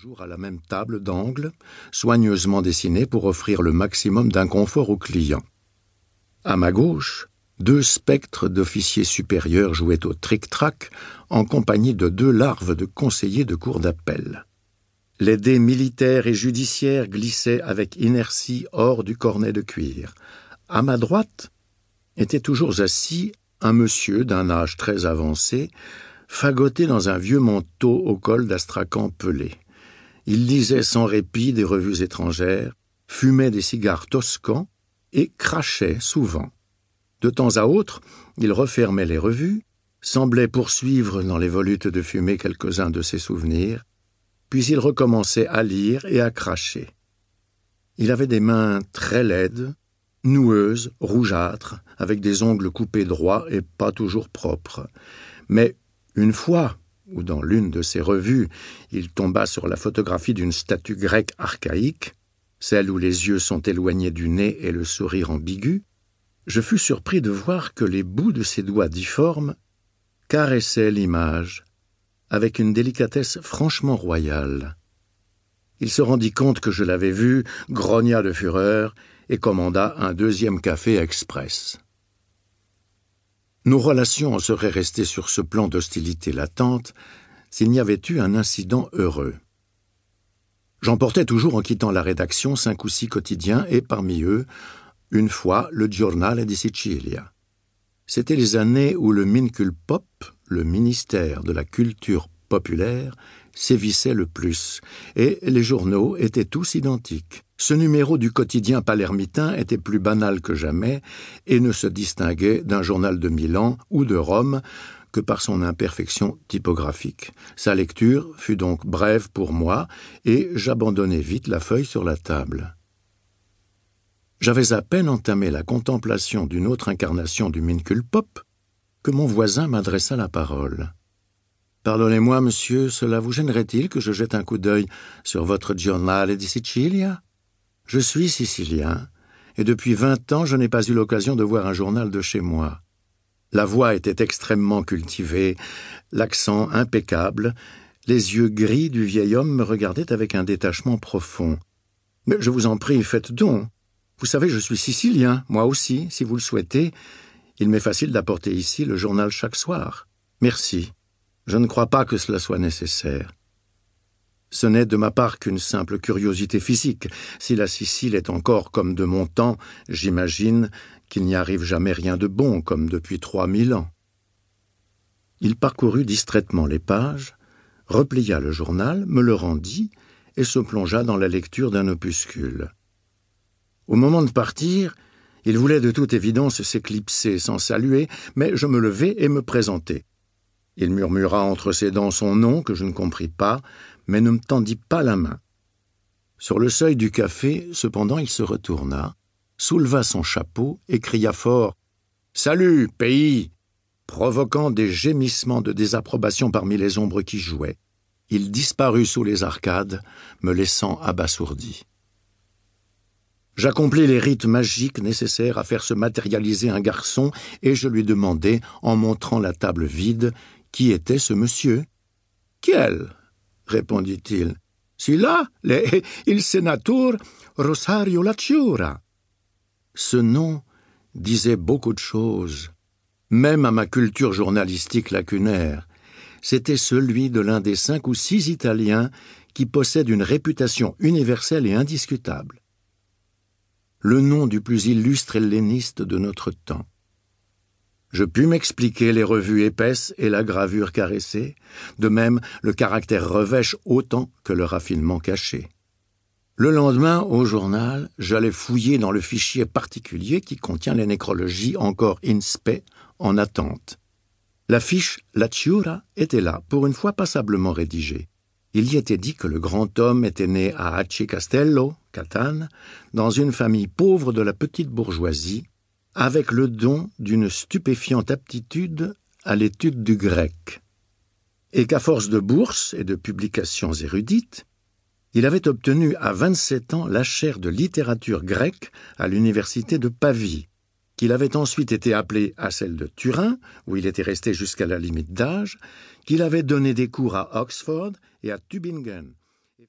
toujours à la même table d'angle, soigneusement dessinée pour offrir le maximum d'inconfort aux clients. À ma gauche, deux spectres d'officiers supérieurs jouaient au tric-trac en compagnie de deux larves de conseillers de cour d'appel. Les dés militaires et judiciaires glissaient avec inertie hors du cornet de cuir. À ma droite était toujours assis un monsieur d'un âge très avancé, fagoté dans un vieux manteau au col d'astracan pelé. Il lisait sans répit des revues étrangères, fumait des cigares toscans et crachait souvent. De temps à autre, il refermait les revues, semblait poursuivre dans les volutes de fumée quelques-uns de ses souvenirs, puis il recommençait à lire et à cracher. Il avait des mains très laides, noueuses, rougeâtres, avec des ongles coupés droits et pas toujours propres. Mais une fois, ou dans l'une de ses revues, il tomba sur la photographie d'une statue grecque archaïque, celle où les yeux sont éloignés du nez et le sourire ambigu, je fus surpris de voir que les bouts de ses doigts difformes caressaient l'image avec une délicatesse franchement royale. Il se rendit compte que je l'avais vu, grogna de fureur et commanda un deuxième café express. Nos relations en seraient restées sur ce plan d'hostilité latente s'il n'y avait eu un incident heureux. J'emportais toujours en quittant la rédaction cinq ou six quotidiens et parmi eux, une fois, le Giornale di Sicilia. C'étaient les années où le Minculpop, le ministère de la culture populaire, sévissait le plus, et les journaux étaient tous identiques. Ce numéro du quotidien palermitain était plus banal que jamais et ne se distinguait d'un journal de Milan ou de Rome que par son imperfection typographique. Sa lecture fut donc brève pour moi et j'abandonnai vite la feuille sur la table. J'avais à peine entamé la contemplation d'une autre incarnation du Minculpop que mon voisin m'adressa la parole. Pardonnez-moi, monsieur, cela vous gênerait-il que je jette un coup d'œil sur votre Giornale di Sicilia? Je suis sicilien, et depuis vingt ans je n'ai pas eu l'occasion de voir un journal de chez moi. La voix était extrêmement cultivée, l'accent impeccable, les yeux gris du vieil homme me regardaient avec un détachement profond. Mais je vous en prie, faites donc. Vous savez, je suis sicilien, moi aussi, si vous le souhaitez. Il m'est facile d'apporter ici le journal chaque soir. Merci. Je ne crois pas que cela soit nécessaire. Ce n'est de ma part qu'une simple curiosité physique. Si la Sicile est encore comme de mon temps, j'imagine qu'il n'y arrive jamais rien de bon comme depuis trois mille ans. Il parcourut distraitement les pages, replia le journal, me le rendit et se plongea dans la lecture d'un opuscule. Au moment de partir, il voulait de toute évidence s'éclipser sans saluer, mais je me levai et me présentai. Il murmura entre ses dents son nom, que je ne compris pas, mais ne me tendit pas la main. Sur le seuil du café, cependant, il se retourna, souleva son chapeau et cria fort Salut, pays provoquant des gémissements de désapprobation parmi les ombres qui jouaient. Il disparut sous les arcades, me laissant abasourdi. J'accomplis les rites magiques nécessaires à faire se matérialiser un garçon, et je lui demandai, en montrant la table vide, qui était ce monsieur. Quel répondit-il. Celui-là, il sénateur Rosario Lacciura. Ce nom disait beaucoup de choses, même à ma culture journalistique lacunaire. C'était celui de l'un des cinq ou six Italiens qui possèdent une réputation universelle et indiscutable le nom du plus illustre helléniste de notre temps. Je pus m'expliquer les revues épaisses et la gravure caressée, de même le caractère revêche autant que le raffinement caché. Le lendemain, au journal, j'allais fouiller dans le fichier particulier qui contient les nécrologies encore inspe en attente. La fiche Lacciura était là, pour une fois passablement rédigée. Il y était dit que le grand homme était né à Aci Castello, Catane, dans une famille pauvre de la petite bourgeoisie, avec le don d'une stupéfiante aptitude à l'étude du grec, et qu'à force de bourses et de publications érudites, il avait obtenu à vingt-sept ans la chaire de littérature grecque à l'université de Pavie, qu'il avait ensuite été appelé à celle de Turin, où il était resté jusqu'à la limite d'âge, qu'il avait donné des cours à Oxford et à Tübingen.